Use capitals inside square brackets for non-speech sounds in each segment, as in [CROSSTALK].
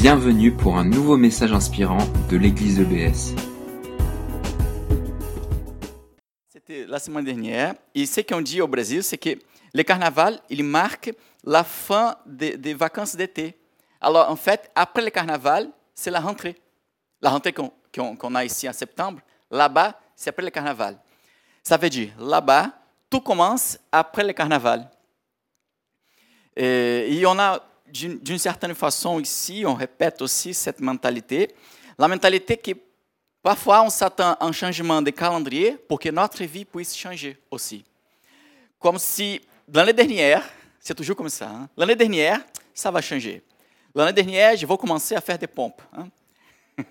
Bienvenue pour un nouveau message inspirant de l'église EBS. C'était la semaine dernière. Et ce qu'on dit au Brésil, c'est que le carnaval, il marque la fin des, vacances d'été. Alors, en fait, après le carnaval, c'est la rentrée. La rentrée qu'on a ici en septembre, là-bas, c'est après le carnaval. Ça veut dire, là-bas, tout commence après le carnaval. Et on a, d'une certaine façon, ici, on répète aussi cette mentalité. La mentalité que parfois on s'attend à un changement de calendrier pour que notre vie puisse changer aussi. Comme si l'année dernière, c'est toujours comme ça, hein, l'année dernière, ça va changer. L'année dernière, je vais commencer à faire des pompes. hein. [LAUGHS]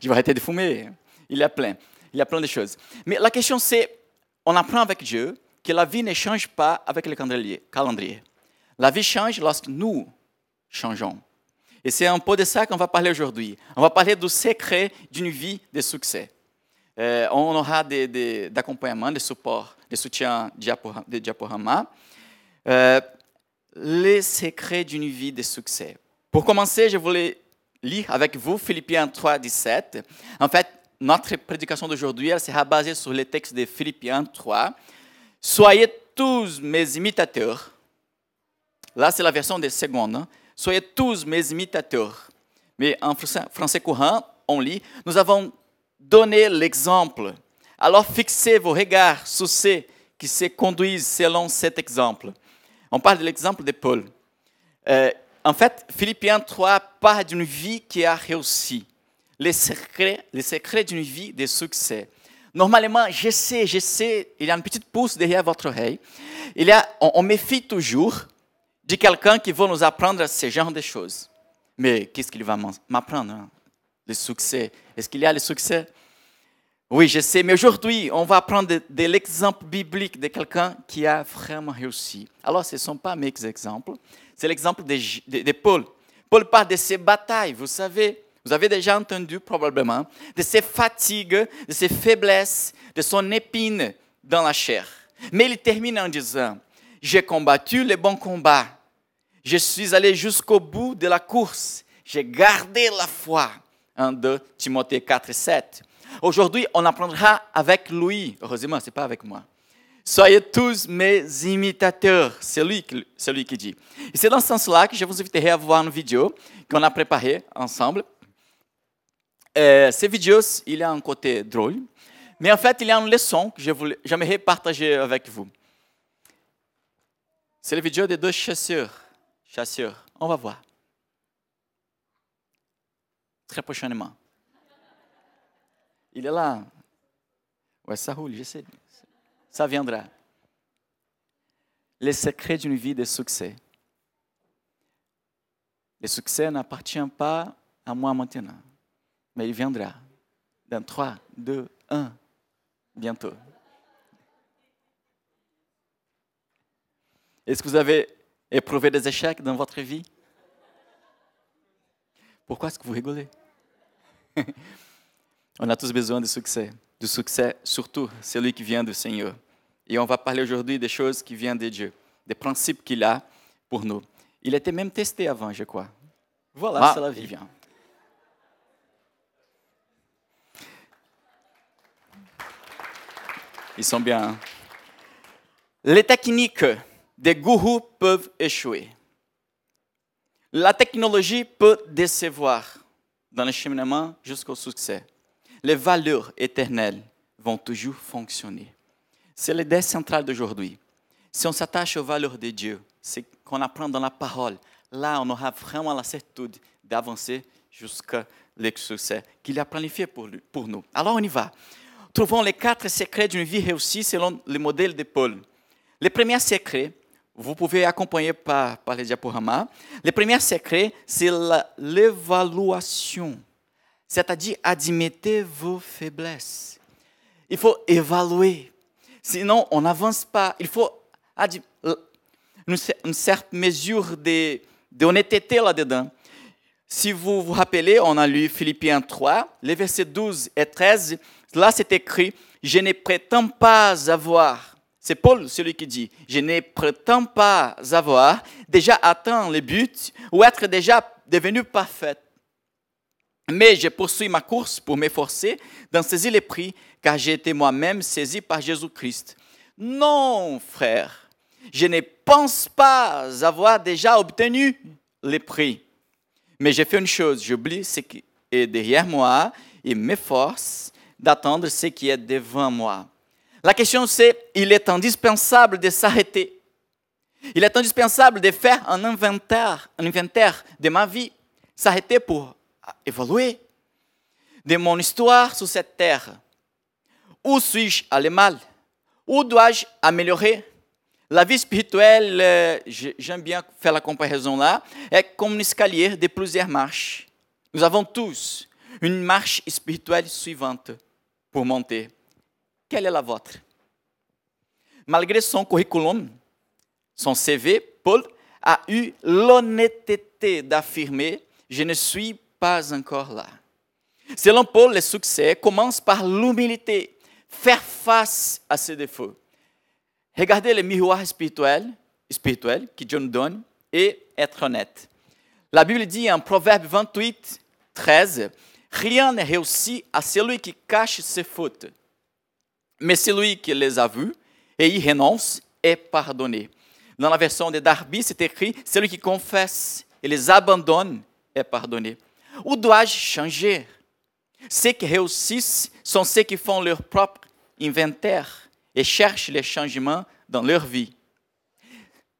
je vais arrêter de fumer. Il y a plein. Il y a plein de choses. Mais la question c'est, on apprend avec Dieu que la vie ne change pas avec le calendrier. La vie change lorsque nous changeons. Et c'est un peu de ça qu'on va parler aujourd'hui. On va parler du secret d'une vie de succès. Euh, on aura des, des- d'accompagnement, de support, de soutien de diaporama. Euh, les secrets d'une vie de succès. Pour commencer, je voulais lire avec vous Philippiens 3, 17. En fait, notre prédication d'aujourd'hui sera basée sur les textes de Philippiens 3. Soyez tous mes imitateurs. Là, c'est la version des secondes. hein. Soyez tous mes imitateurs. Mais en français, courant, on lit Nous avons donné l'exemple. Alors fixez vos regards sur ceux qui se conduisent selon cet exemple. On parle de l'exemple de Paul. Euh, en fait, Philippiens 3 parle d'une vie qui a réussi. Les secrets, les secrets d'une vie de succès. Normalement, je sais, je sais, il y a une petite pouce derrière votre oreille. Il y a, on méfie toujours de quelqu'un qui va nous apprendre ce genre de choses. Mais qu'est-ce qu'il va m'apprendre hein? Le succès. Est-ce qu'il y a le succès? Oui, je sais, mais aujourd'hui, on va apprendre de, l'exemple biblique de quelqu'un qui a vraiment réussi. Alors, ce ne sont pas mes exemples, c'est l'exemple de- de Paul. Paul parle de ses batailles, vous savez, vous avez déjà entendu probablement, de ses fatigues, de ses faiblesses, de son épine dans la chair. Mais il termine en disant, j'ai combattu le bon combat, je suis allé jusqu'au bout de la course. J'ai gardé la foi. 1, 2 Timothée 4 et 7. Aujourd'hui, on apprendra avec lui. Heureusement, ce n'est pas avec moi. Soyez tous mes imitateurs. C'est lui, lui qui dit. Et c'est dans ce sens-là que je vous inviterai à voir une vidéo qu'on a préparée ensemble. Euh, ces vidéos, il y a un côté drôle, mais en fait, il y a une leçon que j'aimerais partager avec vous. C'est la vidéo de deux chasseurs. Chasseurs. On va voir. Très prochainement. Il est là. Ouais, ça roule, je sais. Ça viendra. Les secrets d'une vie de succès. Le succès n'appartient pas à moi maintenant, mais il viendra. Dans 3, 2, 1, bientôt. Est-ce que vous avez éprouvé des échecs dans votre vie? Pourquoi est-ce que vous rigolez? [LAUGHS] On a tous besoin de succès. Du succès, surtout celui qui vient du Seigneur. Et on va parler aujourd'hui des choses qui viennent de Dieu, des principes qu'il a pour nous. Il était même testé avant, je crois. Voilà, Ah. c'est la vie. Bien. Ils sont bien. hein? Les techniques des gourous peuvent échouer. La technologie peut décevoir dans le cheminement jusqu'au succès. Les valeurs éternelles vont toujours fonctionner. C'est l'idée centrale d'aujourd'hui. Si on s'attache aux valeurs de Dieu, c'est qu'on apprend dans la parole, là on aura vraiment la certitude d'avancer jusqu'au succès qu'il a planifié pour, pour nous. Alors on y va. Trouvons les quatre secrets d'une vie réussie selon le modèle de Paul. Le premier secret, vous pouvez accompagner par, par diaporamas. Le premier secret, c'est l'évaluation, c'est-à-dire admettez vos faiblesses. Il faut évaluer, sinon on n'avance pas. Il faut une, cer- une certaine mesure d'honnêteté là-dedans. Si vous vous rappelez, on a lu Philippiens 3, les versets 12 et 13. Là, c'est écrit Je ne prétends pas avoir C'est Paul celui qui dit, je ne prétends pas avoir déjà atteint le but ou être déjà devenu parfait. Mais je poursuis ma course pour m'efforcer d'en saisir les prix, car j'ai été moi-même saisi par Jésus-Christ. Non, frère, je ne pense pas avoir déjà obtenu les prix. Mais j'ai fait une chose, j'oublie ce qui est derrière moi et m'efforce d'attendre ce qui est devant moi. La question c'est, il est indispensable de s'arrêter. Il est indispensable de faire un inventaire, un inventaire de ma vie, s'arrêter pour évoluer de mon histoire sur cette terre. Où suis-je allé mal? Où dois-je améliorer? La vie spirituelle, euh, j'aime bien faire la comparaison là, est comme un escalier de plusieurs marches. Nous avons tous une marche spirituelle suivante pour monter. Est la vôtre? Malgré son curriculum, son CV, Paul a eu l'honnêteté d'affirmer Je ne suis pas encore là. Selon Paul, le succès commence par l'humilité, faire face à ses défauts. Regardez le miroir spirituel, spirituel que Dieu nous donne et être honnête. La Bible dit en Proverbe 28, 13, Rien n'est réussi à celui qui cache ses fautes, mais celui qui les a vues et y renonce est pardonné. Dans la version de Darby, c'est écrit Celui qui confesse et les abandonne est pardonné. Où dois-je changer? Ceux qui réussissent sont ceux qui font leur propre inventaire et cherchent les changements dans leur vie.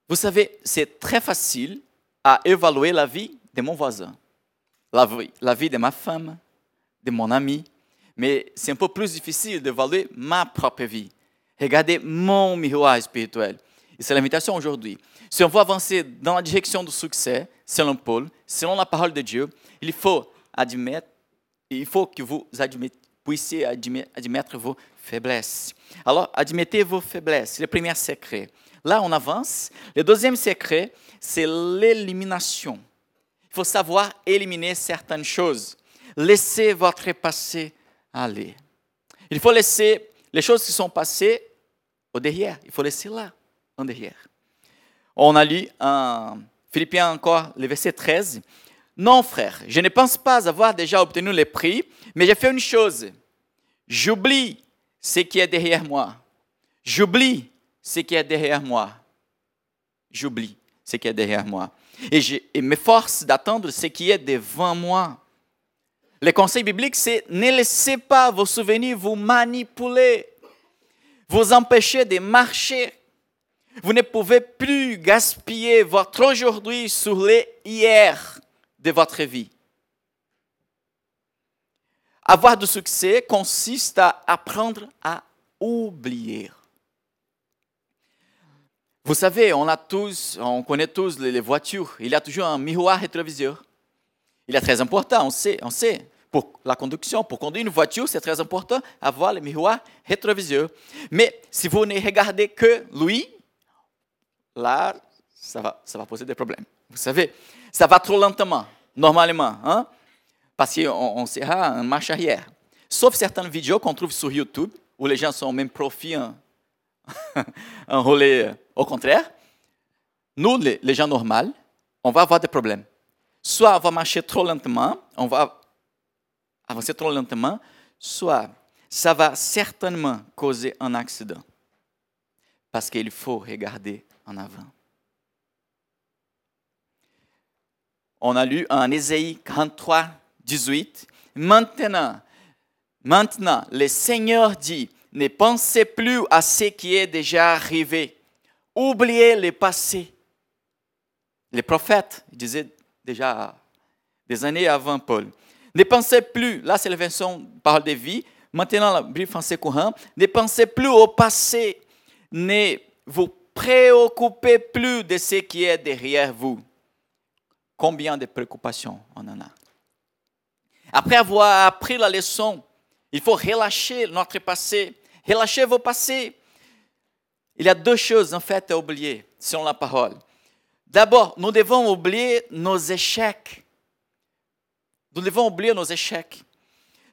Vous savez, c'est très facile à évaluer la vie de mon voisin, la vie, la vie de ma femme, de mon ami, mais c'est un peu plus difficile d'évaluer ma propre vie. Regardez mon miroir spirituel. Et c'est l'invitation aujourd'hui. Si on veut avancer dans la direction du succès, selon Paul, selon la parole de Dieu, il faut admettre, il faut que vous puissiez admettre vos faiblesses. Alors, admettez vos faiblesses. Le premier secret. Là, on avance. Le deuxième secret, c'est l'élimination. Il faut savoir éliminer certaines choses. Laissez votre passé aller. Il faut laisser les choses qui sont passées au derrière. Il faut laisser là, en derrière. On a lu en Philippiens encore, le verset 13. Non, frère, je ne pense pas avoir déjà obtenu le prix, mais j'ai fait une chose. J'oublie ce qui est derrière moi. J'oublie ce qui est derrière moi. J'oublie ce qui est derrière moi. Et je m'efforce d'attendre ce qui est devant moi. Le conseil biblique, c'est ne laissez pas vos souvenirs vous manipuler, vous empêcher de marcher. Vous ne pouvez plus gaspiller votre aujourd'hui sur les hier de votre vie. Avoir du succès consiste à apprendre à oublier. Vous savez, on a tous, on connaît tous les voitures. Il y a toujours un miroir rétroviseur. Il est très important, on sait, on sait. Pour la conduction, pour conduire une voiture, c'est très important avoir le miroir rétroviseur. Mais si vous ne regardez que lui, là, ça va, ça va poser des problèmes. Vous savez, ça va trop lentement, normalement, hein? parce qu'on on sera en marche arrière. Sauf certaines vidéos qu'on trouve sur YouTube, où les gens sont même profits [LAUGHS] en, enrôlés au contraire. Nous, les gens normaux, on va avoir des problèmes. Soit on va marcher trop lentement, on va avancer trop lentement, soit ça va certainement causer un accident. Parce qu'il faut regarder en avant. on a lu en Ésaïe 43, 18, Maintenant, maintenant, le Seigneur dit, ne pensez plus à ce qui est déjà arrivé. Oubliez le passé. Les prophètes disaient déjà des années avant Paul. Ne pensez plus, là c'est la version parole de vie, maintenant la Bible française courant, ne pensez plus au passé, ne vous préoccupez plus de ce qui est derrière vous. Combien de préoccupations on en a? Après avoir appris la leçon, il faut relâcher notre passé, relâcher vos passés. Il y a deux choses en fait à oublier selon la parole. D'abord, nous devons oublier nos échecs. Nous devons oublier nos échecs.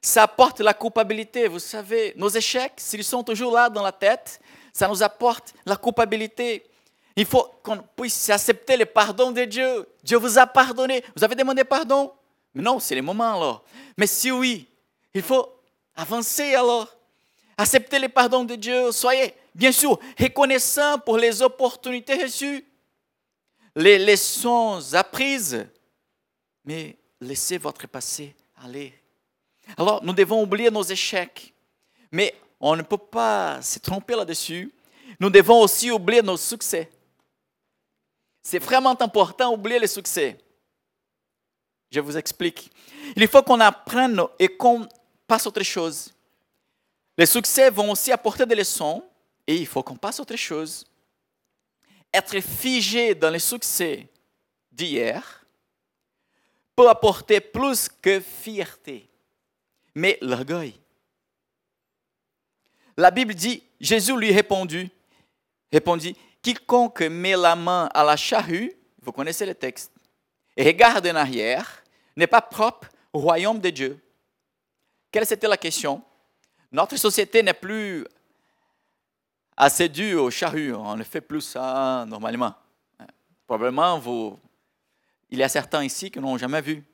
Ça apporte la culpabilité, vous savez. Nos échecs, s'ils sont toujours là dans la tête, Ça nous apporte la culpabilité. Il faut qu'on puisse accepter le pardon de Dieu. Dieu vous a pardonné. Vous avez demandé pardon? Mais non, c'est le moment alors. Mais si oui, il faut avancer alors. Accepter le pardon de Dieu. Soyez, bien sûr, reconnaissant pour les opportunités reçues, les leçons apprises. Mais laissez votre passé aller. Alors, nous devons oublier nos échecs. Mais on ne peut pas se tromper là-dessus. Nous devons aussi oublier nos succès. C'est vraiment important d'oublier les succès. Je vous explique. Il faut qu'on apprenne et qu'on passe autre chose. Les succès vont aussi apporter des leçons et il faut qu'on passe autre chose. Être figé dans les succès d'hier peut apporter plus que fierté, mais l'orgueil. La Bible dit, Jésus lui répondit, répondit, quiconque met la main à la charrue, vous connaissez le texte, et regarde en arrière, n'est pas propre au royaume de Dieu. Quelle était la question? Notre société n'est plus assez dure au charrue. On ne fait plus ça normalement. Probablement, vous, il y a certains ici qui n'ont jamais vu.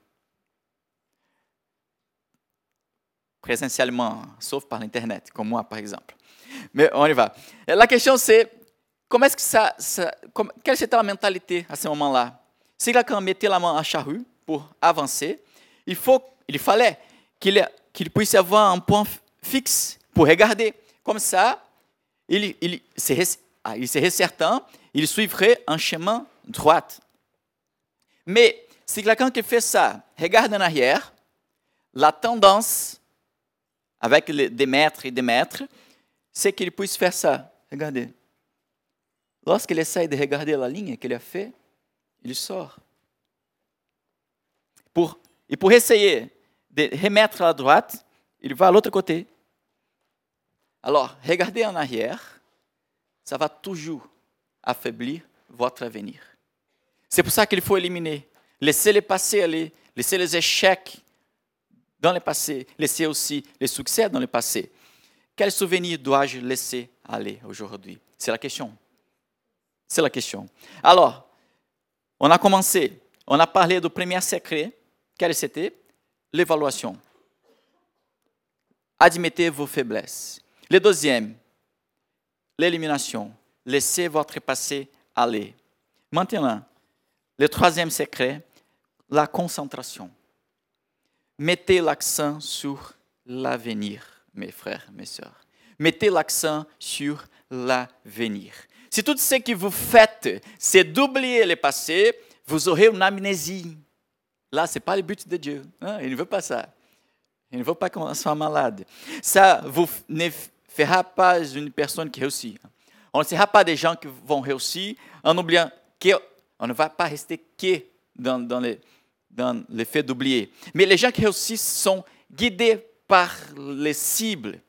Présentiellement, sauf par l'Internet, comme moi par exemple. Mais on y va. La question c'est Comment est-ce que ça, quelle était la mentalité à ce moment-là? Si quelqu'un mettait la main à charrue pour avancer, il, faut, il fallait qu'il puisse avoir un point fixe pour regarder. Comme ça, il, il, serait, ah, il serait certain, il suivrait un chemin droit. Mais si quelqu'un qui fait ça regarde en arrière, la tendance avec des maîtres et des maîtres, c'est qu'il puisse faire ça. Regardez. Lorsqu'il essaie de regarder la ligne qu'il a fait, il sort. Et pour essayer de remettre à droite, il va à l'autre côté. Alors, regardez en arrière, ça va toujours affaiblir votre avenir. C'est pour ça qu'il faut éliminer. Laissez les passés aller, laissez les échecs dans le passé, laissez aussi les succès dans le passé. Quel souvenir dois-je laisser aller aujourd'hui? C'est la question. C'est la question. Alors, on a commencé, on a parlé du premier secret. Quel c'était L'évaluation. Admettez vos faiblesses. Le deuxième, l'élimination. Laissez votre passé aller. Maintenant, le troisième secret, la concentration. Mettez l'accent sur l'avenir, mes frères, mes sœurs. Mettez l'accent sur l'avenir. Si tout ce que vous faites, c'est d'oublier le passé, vous aurez une amnésie. Là, ce n'est pas le but de Dieu. Hein? Il ne veut pas ça. Il ne veut pas qu'on soit malade. Ça vous ne fera pas une personne qui réussit. On ne sera pas des gens qui vont réussir en oubliant qu'on ne va pas rester que dans, le fait d'oublier. Mais les gens qui réussissent sont guidés par les cibles.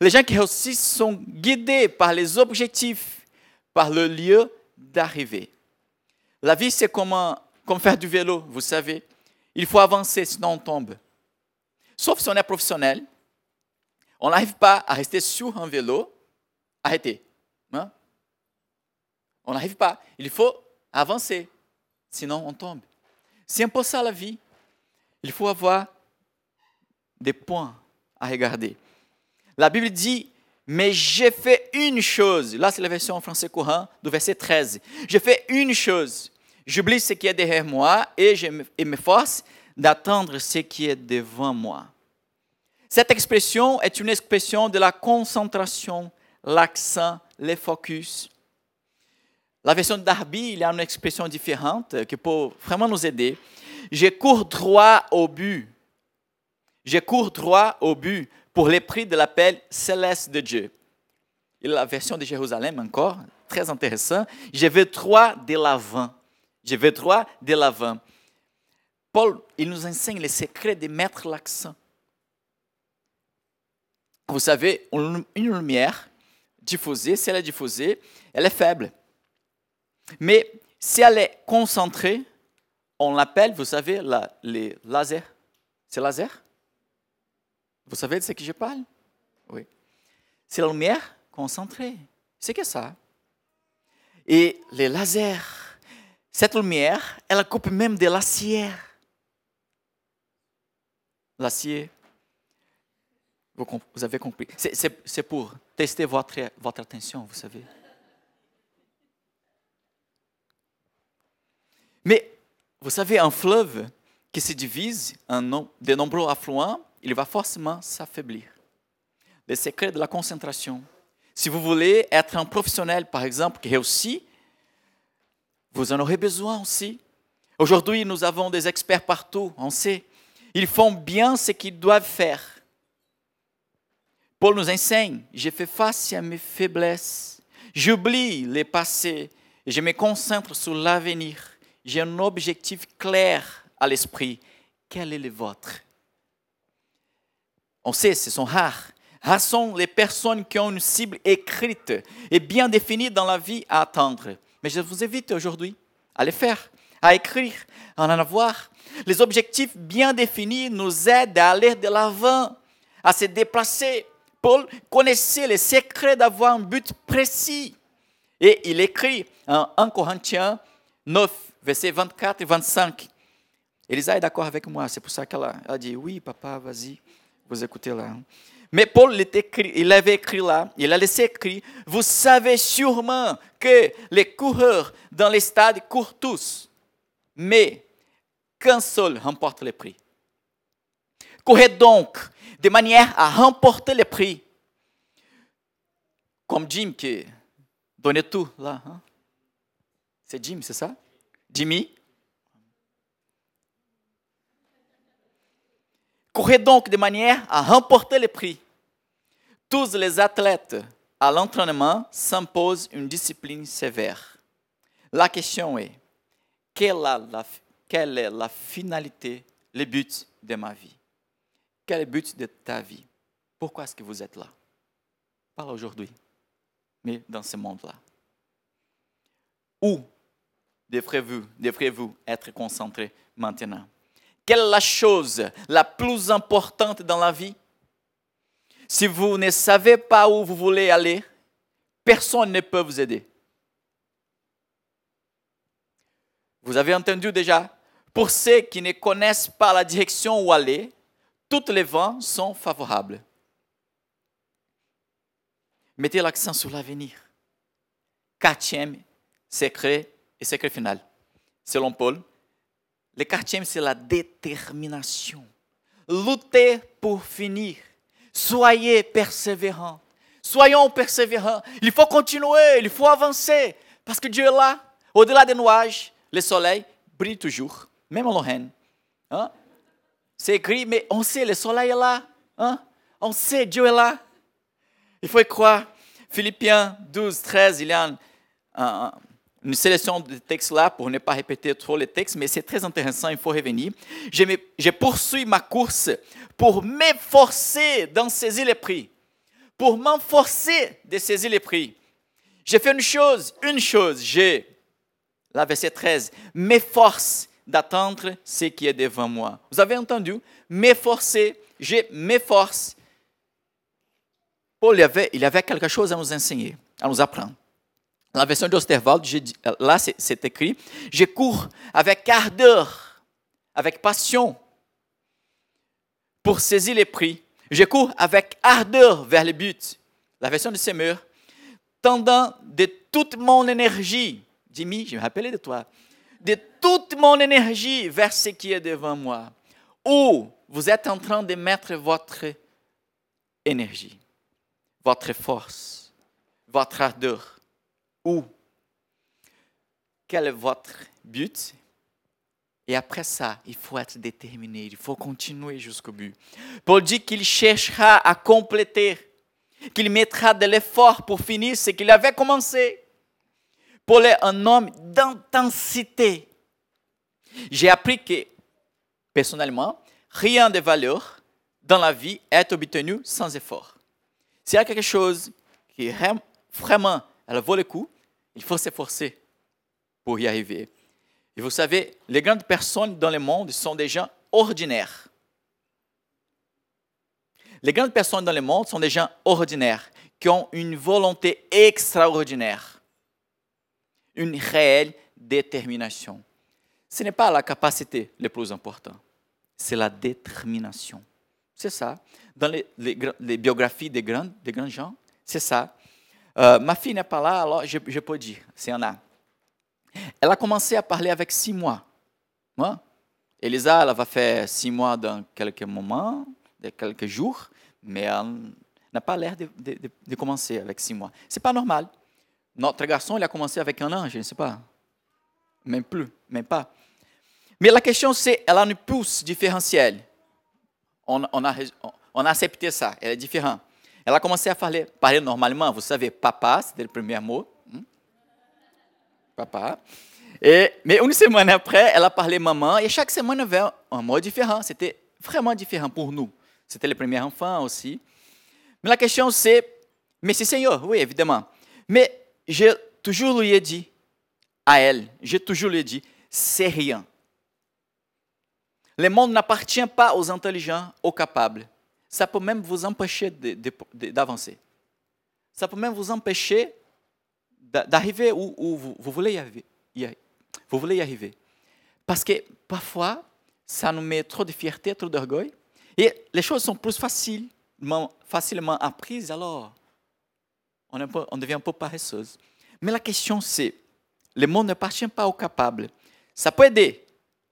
Les gens qui réussissent sont guidés par les objectifs par le lieu d'arrivée. La vie, c'est comme faire du vélo, vous savez. Il faut avancer, sinon on tombe. Sauf si on est professionnel, on n'arrive pas à rester sur un vélo, arrêtez. Hein? On n'arrive pas. Il faut avancer, sinon on tombe. C'est un peu ça la vie. Il faut avoir des points à regarder. La Bible dit mais j'ai fait une chose. Là, c'est la version en français courant du verset 13. J'ai fait une chose. J'oublie ce qui est derrière moi et je me force d'attendre ce qui est devant moi. Cette expression est une expression de la concentration, l'accent, le focus. La version d'Arby, il y a une expression différente qui peut vraiment nous aider. Je cours droit au but. Je cours droit au but pour les prix de l'appel céleste de Dieu. Et la version de Jérusalem encore, très intéressant. Je vais droit de l'avant. Je vais droit de l'avant. Paul, il nous enseigne les secrets de mettre l'accent. Vous savez, une lumière diffusée, si elle est diffusée, elle est faible. Mais si elle est concentrée, on l'appelle, vous savez, la, les lasers. C'est laser? Vous savez de ce que je parle? Oui. C'est la lumière concentrée. C'est que ça. Et les lasers, cette lumière, elle coupe même de l'acier. L'acier, vous, avez compris. C'est- pour tester votre, votre attention, vous savez. Mais vous savez, un fleuve qui se divise en de nombreux affluents, il va forcément s'affaiblir. Le secret de la concentration. Si vous voulez être un professionnel, par exemple, qui réussit, vous en aurez besoin aussi. Aujourd'hui, nous avons des experts partout, on sait. Ils font bien ce qu'ils doivent faire. Paul nous enseigne, je fais face à mes faiblesses. J'oublie les passés et je me concentre sur l'avenir. J'ai un objectif clair à l'esprit. Quel est le vôtre? On sait, ce sont rares. Rares sont les personnes qui ont une cible écrite et bien définie dans la vie à atteindre. Mais je vous invite aujourd'hui à les faire, à écrire, à en avoir. Les objectifs bien définis nous aident à aller de l'avant, à se déplacer. Paul connaissait les secrets d'avoir un but précis. Et il écrit en 1 Corinthiens 9, versets 24 et 25. Elisa est d'accord avec moi, c'est pour ça qu'elle a, dit Oui, papa, vas-y, vous écoutez là. Mais Paul écrit, il avait écrit là, il a laissé écrit Vous savez sûrement que les coureurs dans les stades courent tous, mais qu'un seul remporte le prix. Courez donc de manière à remporter le prix. Comme Jim qui donnait tout là. hein. C'est Jim, c'est ça? Jimmy? Courez donc de manière à remporter le prix. Tous les athlètes à l'entraînement s'imposent une discipline sévère. La question est, quelle, est la finalité, le but de ma vie? Quel est le but de ta vie? Pourquoi est-ce que vous êtes là? Pas aujourd'hui, mais dans ce monde-là. Où devrez-vous devrez être concentré maintenant? Quelle est la chose la plus importante dans la vie? Si vous ne savez pas où vous voulez aller, personne ne peut vous aider. Vous avez entendu déjà Pour ceux qui ne connaissent pas la direction où aller, tous les vents sont favorables. Mettez l'accent sur l'avenir. Quatrième secret et secret final. Selon Paul, le quatrième, c'est la détermination. Luttez pour finir. Soyez persévérants. Soyons persévérants. Il faut continuer, il faut avancer. Parce que Dieu est là. Au-delà des nuages, le soleil brille toujours, même en Lorraine. Hein? C'est écrit, mais on sait, le soleil est là. Hein? On sait, Dieu est là. Il faut y croire. Philippiens 12, 13, il y a un- un- une sélection de textes là pour ne pas répéter trop les textes, mais c'est très intéressant, il faut revenir. Je, poursuis ma course pour m'efforcer d'en saisir les prix. Pour m'efforcer de saisir les prix. J'ai fait une chose, une chose, j'ai, la verset 13, m'efforce d'attendre ce qui est devant moi. Vous avez entendu? M'efforcer, je m'efforce. Paul il avait, il avait quelque chose à nous enseigner, à nous apprendre. La version d'Osterwald, là c'est écrit, je cours avec ardeur, avec passion pour saisir les prix. Je cours avec ardeur vers le but. La version de Semeur, tendant de toute mon énergie, Jimmy, je me rappelais de toi, de toute mon énergie vers ce qui est devant moi. Où vous êtes en train de mettre votre énergie, votre force, votre ardeur. Où? Quel est votre but? Et après ça, il faut être déterminé, il faut continuer jusqu'au but. Paul dit qu'il cherchera à compléter, qu'il mettra de l'effort pour finir ce qu'il avait commencé. Paul est un homme d'intensité. J'ai appris que, personnellement, rien de valeur dans la vie est obtenu sans effort. S'il y a quelque chose qui vraiment vaut le coup, il faut s'efforcer pour y arriver. Et vous savez, les grandes personnes dans le monde sont des gens ordinaires. Les grandes personnes dans le monde sont des gens ordinaires, qui ont une volonté extraordinaire, une réelle détermination. Ce n'est pas la capacité le plus important, c'est la détermination. C'est ça. Dans les, biographies des grands, des grands gens, c'est ça. Euh, ma fille n'est pas là, alors je, peux dire, c'est en a. Elle a commencé à parler avec six mois. Hein? Elisa, elle va faire six mois dans quelques moments, de quelques jours, mais elle n'a pas l'air de, de, commencer avec six mois. C'est pas normal. Notre garçon, il a commencé avec un an, je ne sais pas. Même plus, même pas. Mais la question, c'est, elle a une pousse différentielle. On, a, on a accepté ça, elle est différente. Elle a commencé à parler, normalement. Vous savez, papa, c'était le premier mot. Hmm? Papa. Et, mais une semaine après, elle a parlé maman. Et chaque semaine avait un mot différent. C'était vraiment différent pour nous. C'était le premier enfant aussi. Mais la question c'est, mais c'est Seigneur, oui, évidemment. Mais j'ai toujours lui ai dit à elle, j'ai toujours lui ai dit, c'est rien. Le monde n'appartient pas aux intelligents, aux capables ça peut même vous empêcher d'avancer. Ça peut même vous empêcher d'arriver où, vous, voulez y arriver. Parce que parfois, ça nous met trop de fierté, trop d'orgueil. Et les choses sont plus facilement, facilement apprises, alors on, devient un peu paresseuse. Mais la question, c'est, le monde n'appartient pas aux capables. Ça peut aider,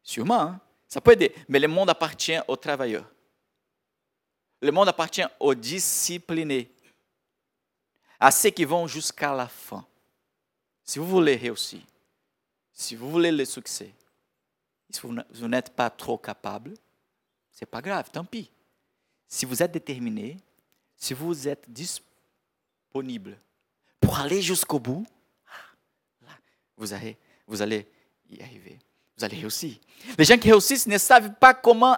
sûrement, hein. ça peut aider, mais le monde appartient aux travailleurs. Le monde appartient aux disciplinés, à ceux qui vont jusqu'à la fin. Si vous voulez réussir, si vous voulez le succès, si vous n'êtes pas trop capable, ce n'est pas grave, tant pis. Si vous êtes déterminé, si vous êtes pour aller jusqu'au bout, ah, vous allez, vous allez y arriver. Vous allez réussir. Les gens qui réussissent ne savent pas comment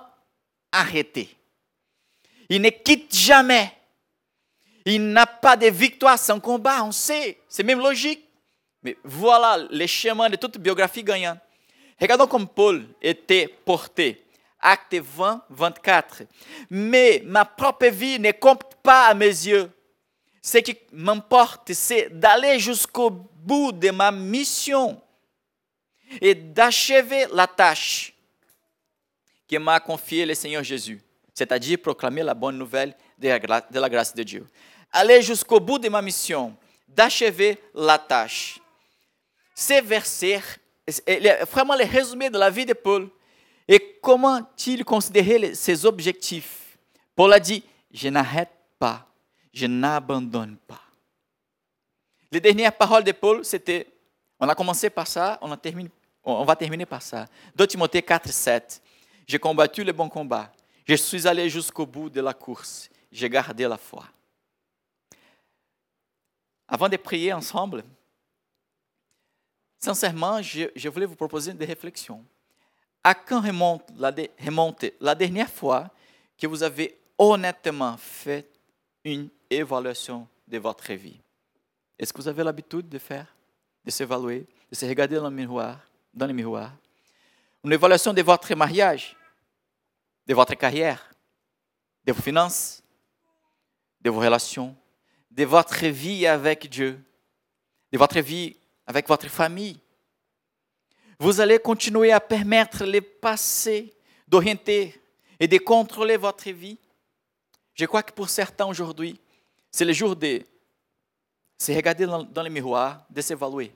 arrêter. Il ne quitte jamais. Il n'a pas de victoire sans combat, on sait. C'est même logique. Mais voilà les chemins de toute biographie gagnante. Regardons comme Paul était porté. Acte 20, 24. Mais ma propre vie ne compte pas à mes yeux. Ce qui m'importe, c'est d'aller jusqu'au bout de ma mission et d'achever la tâche que m'a confiée le Seigneur Jésus c'est-à-dire proclamer la bonne nouvelle de la, grâce de Dieu. Aller jusqu'au bout de ma mission, d'achever la tâche. Ces versets, vraiment le résumé de la vie de Paul et comment il considérait ses objectifs. Paul a dit, je n'arrête pas, je n'abandonne pas. Les dernières paroles de Paul, c'était, on a commencé par ça, on, a terminé, on va terminer par ça. 2 Timothée 4, 7. J'ai combattu le bon combat, je suis allé jusqu'au bout de la course. J'ai gardé la foi. Avant de prier ensemble, sincèrement, je, voulais vous proposer des réflexions. À quand remonte remonte la dernière fois que vous avez honnêtement fait une évaluation de votre vie Est-ce que vous avez l'habitude de faire, de s'évaluer, de se regarder dans le miroir, dans le miroir? Une évaluation de votre mariage de votre carrière, de vos finances, de vos relations, de votre vie avec Dieu, de votre vie avec votre famille. Vous allez continuer à permettre le passé d'orienter et de contrôler votre vie. Je crois que pour certains aujourd'hui, c'est le jour de se regarder dans le miroir, de s'évaluer.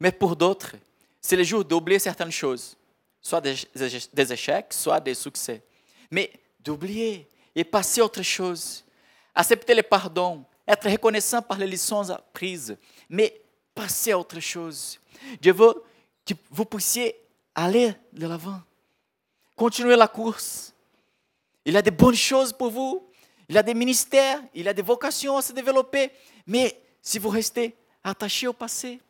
Mais pour d'autres, c'est le jour d'oublier certaines choses soit des, échecs, soit des succès. Mais d'oublier et passer à autre chose. Accepter le pardon, être reconnaissant par les leçons apprises, mais passer à autre chose. Dieu veut que vous puissiez aller de l'avant, continuer la course. Il a de bonnes choses pour vous, il a des ministères, il a des vocations à se développer, mais si vous restez attaché au passé,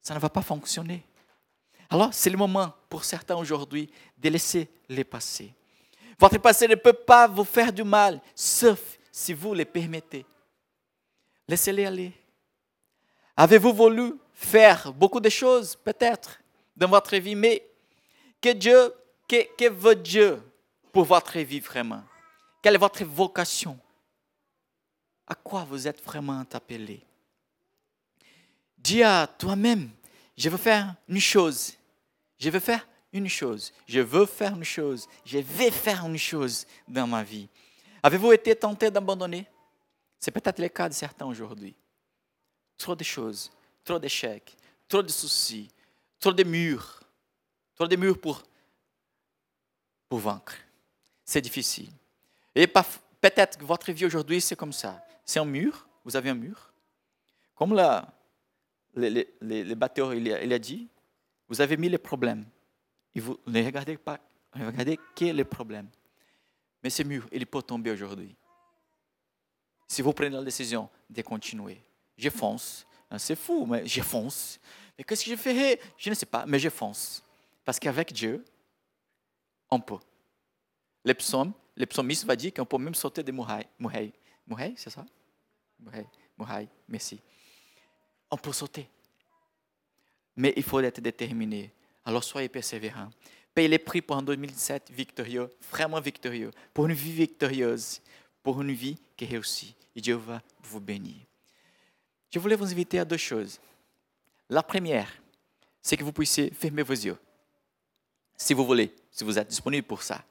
ça ne va pas fonctionner. Alors, c'est le moment pour certains aujourd'hui de laisser les passer. Votre passé ne peut pas vous faire du mal, sauf si vous le permettez. Laissez-les aller. Avez-vous voulu faire beaucoup de choses, peut-être, dans votre vie, mais que Dieu, que, que veut Dieu pour votre vie vraiment? Quelle est votre vocation À quoi vous êtes vraiment appelé? Dis à toi-même, je veux faire une chose. Je veux faire une chose. Je veux faire une chose. Je vais faire une chose dans ma vie. Avez-vous été tenté d'abandonner? C'est peut-être le cas de certains aujourd'hui. Trop de choses, trop d'échecs, trop de soucis, trop de murs, trop de murs pour, pour vaincre. C'est difficile. Et peut-être que votre vie aujourd'hui, c'est comme ça. C'est un mur, vous avez un mur. Comme la, les, les, les batteurs, il a, il a dit, vous avez mis les problèmes. Et vous ne regardez pas, regardez quel est le problème. Mais ce mur, il peut tomber aujourd'hui. Si vous prenez la décision de continuer, je fonce. Ah, c'est fou, mais je fonce. Mais qu'est-ce que je ferai Je ne sais pas, mais je fonce. Parce qu'avec Dieu, on peut. Le psaume, le psalmiste va dire qu'on peut même sauter des murailles. Murailles, murailles c'est ça? Murailles, murailles, merci. On peut sauter. Mais il faut être déterminé. Alors soyez persévérants. Payez les prix pour un 2017 victorieux, vraiment victorieux, pour une vie victorieuse, pour une vie qui réussit. Et Dieu va vous bénir. Je voulais vous inviter à deux choses. La première, c'est que vous puissiez fermer vos yeux, si vous voulez, si vous êtes disponible pour ça.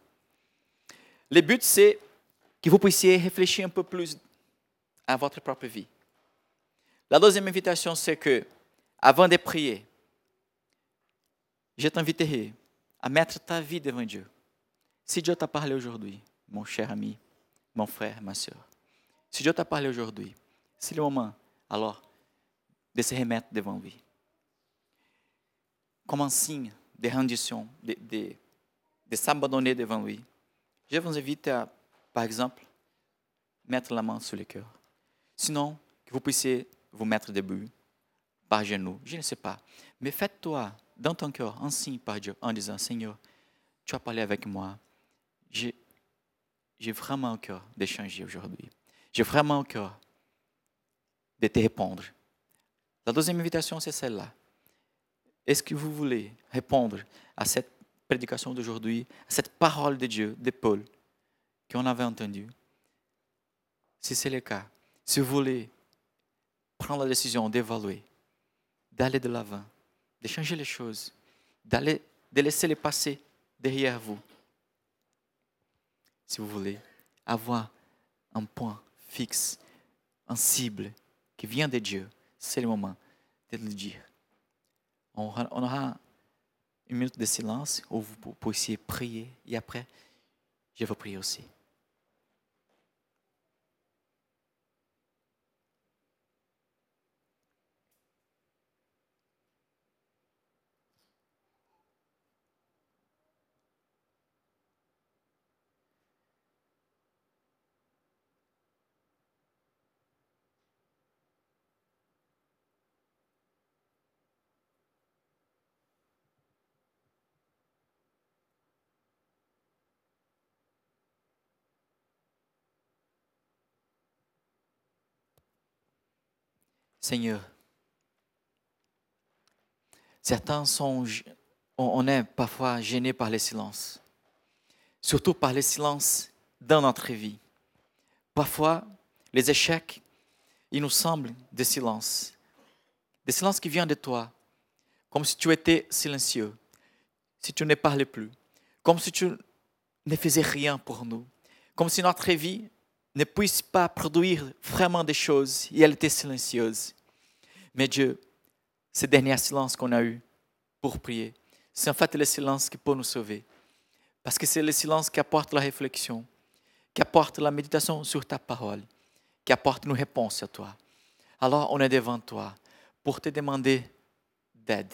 Le but, c'est que vous puissiez réfléchir un peu plus à votre propre vie. La deuxième invitation, c'est que, avant de prier, je t'inviterai à mettre ta vie devant Dieu. Si Dieu t'a parlé aujourd'hui, mon cher ami, mon frère, ma soeur, si Dieu t'a parlé aujourd'hui, c'est le moment, alors, de se remettre devant lui. Comme un signe de rendition, de, de, de s'abandonner devant lui. Je vous invite à, par exemple, mettre la main sur le cœur. Sinon, que vous puissiez vous mettre debout, par genoux, je ne sais pas. Mais faites-toi dans ton cœur un signe par Dieu en disant, Seigneur, tu as parlé avec moi. J'ai vraiment un cœur d'échanger aujourd'hui. J'ai vraiment un cœur de te répondre. La deuxième invitation, c'est celle-là. Est-ce que vous voulez répondre à cette prédication d'aujourd'hui, à cette parole de Dieu, de Paul, qu'on avait entendue Si c'est le cas, si vous voulez prendre la décision d'évaluer, d'aller de l'avant, de changer les choses, d'aller, de laisser les passé derrière vous, si vous voulez avoir un point fixe, un cible qui vient de Dieu, c'est le moment de le dire. On aura une minute de silence où vous puissiez prier et après, je vais prier aussi. Seigneur, certains sont, on est parfois gênés par les silences, surtout par les silences dans notre vie. Parfois, les échecs, ils nous semblent des silences, des silences qui viennent de toi, comme si tu étais silencieux, si tu ne parlais plus, comme si tu ne faisais rien pour nous, comme si notre vie ne puisse pas produire vraiment des choses et elle était silencieuse. Mais Dieu, ce dernier silence qu'on a eu pour prier, c'est en fait le silence qui peut nous sauver. Parce que c'est le silence qui apporte la réflexion, qui apporte la méditation sur ta parole, qui apporte une réponse à toi. Alors on est devant toi pour te demander d'aide,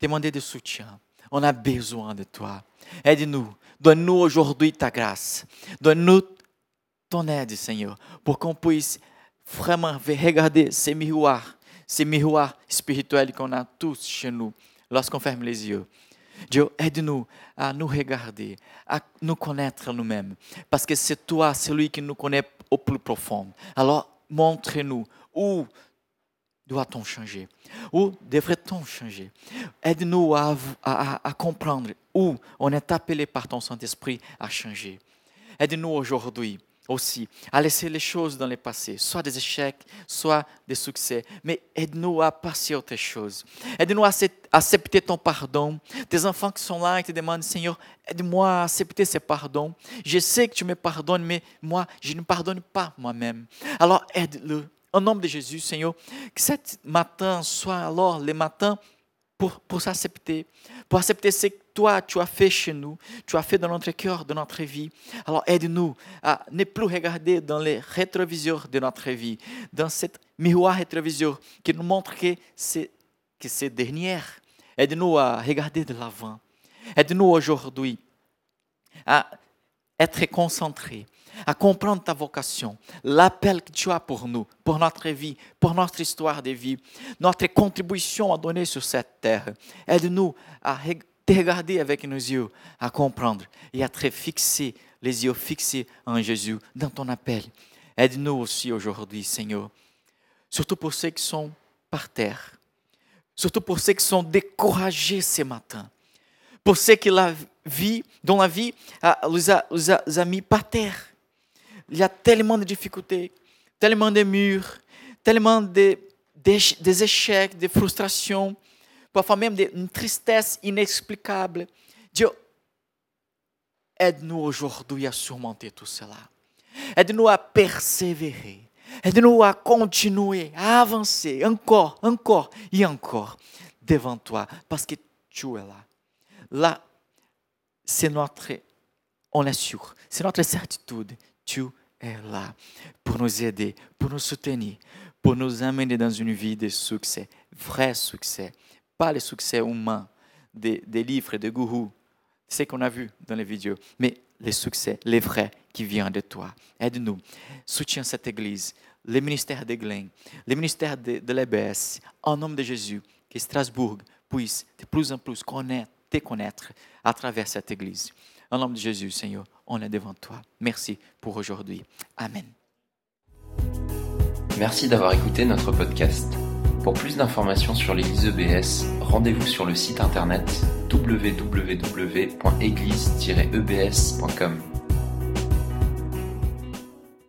demander de soutien. On a besoin de toi. Aide-nous. Donne-nous aujourd'hui ta grâce. Donne-nous ton aide, Seigneur, pour qu'on puisse vraiment regarder ces miroirs, ces miroirs spirituels qu'on a tous chez nous lorsqu'on ferme les yeux. Dieu, aide-nous à nous regarder, à nous connaître nous-mêmes, parce que c'est toi, celui qui nous connaît au plus profond. Alors, montre-nous où doit-on changer Où devrait-on changer Aide-nous à, à, à, comprendre où on est appelé par ton Saint-Esprit à changer. Aide-nous aujourd'hui aussi à laisser les choses dans le passé, soit des échecs, soit des succès. Mais aide-nous à passer autre chose. Aide-nous à accepter ton pardon. Tes enfants qui sont là et te demandent, Seigneur, aide-moi à accepter ce pardon. Je sais que tu me pardonnes, mais moi, je ne pardonne pas moi-même. Alors aide-le. Au nom de Jésus, Seigneur, que ce matin soit alors le matin pour, pour s'accepter, pour accepter ce que toi, tu as fait chez nous, tu as fait dans notre cœur, dans notre vie. Alors aide-nous à ne plus regarder dans les rétroviseurs de notre vie, dans cette miroir rétroviseur qui nous montre que c'est, que c'est dernière. Aide-nous à regarder de l'avant. Aide-nous aujourd'hui à être concentrés, à comprendre ta vocation, l'appel que tu as pour nous, pour notre vie, pour notre histoire de vie, notre contribution à donner sur cette terre. Aide-nous à te regarder avec nos yeux, à comprendre et à te fixer, les yeux fixés en Jésus, dans ton appel. Aide-nous aussi aujourd'hui, Seigneur, surtout pour ceux qui sont par terre, surtout pour ceux qui sont découragés ce matin, pour ceux qui la vie, dont la vie les a, mis par terre il y a tellement de difficultés, tellement de murs, tellement de, des échecs, des frustrations, parfois même une tristesse inexplicable. Dieu, aide-nous aujourd'hui à surmonter tout cela. Aide-nous à persévérer. Aide-nous à continuer, à avancer encore, encore et encore devant toi, parce que tu es là. Là, c'est notre, on est sûr, c'est notre certitude. Tu est là pour nous aider, pour nous soutenir, pour nous amener dans une vie de succès, vrai succès, pas le succès humain des, des livres, des gourous, ce qu'on a vu dans les vidéos, mais les succès, les vrais qui viennent de toi. Aide-nous, soutiens cette église, le ministère de Glen, le ministère de, de l'EBS, en nom de Jésus, que Strasbourg puisse de plus en plus connaître, te connaître à travers cette église. En nom de Jésus, Seigneur, on est devant toi. Merci pour aujourd'hui. Amen. Merci d'avoir écouté notre podcast. Pour plus d'informations sur l'Église EBS, rendez-vous sur le site internet www.église-ebs.com.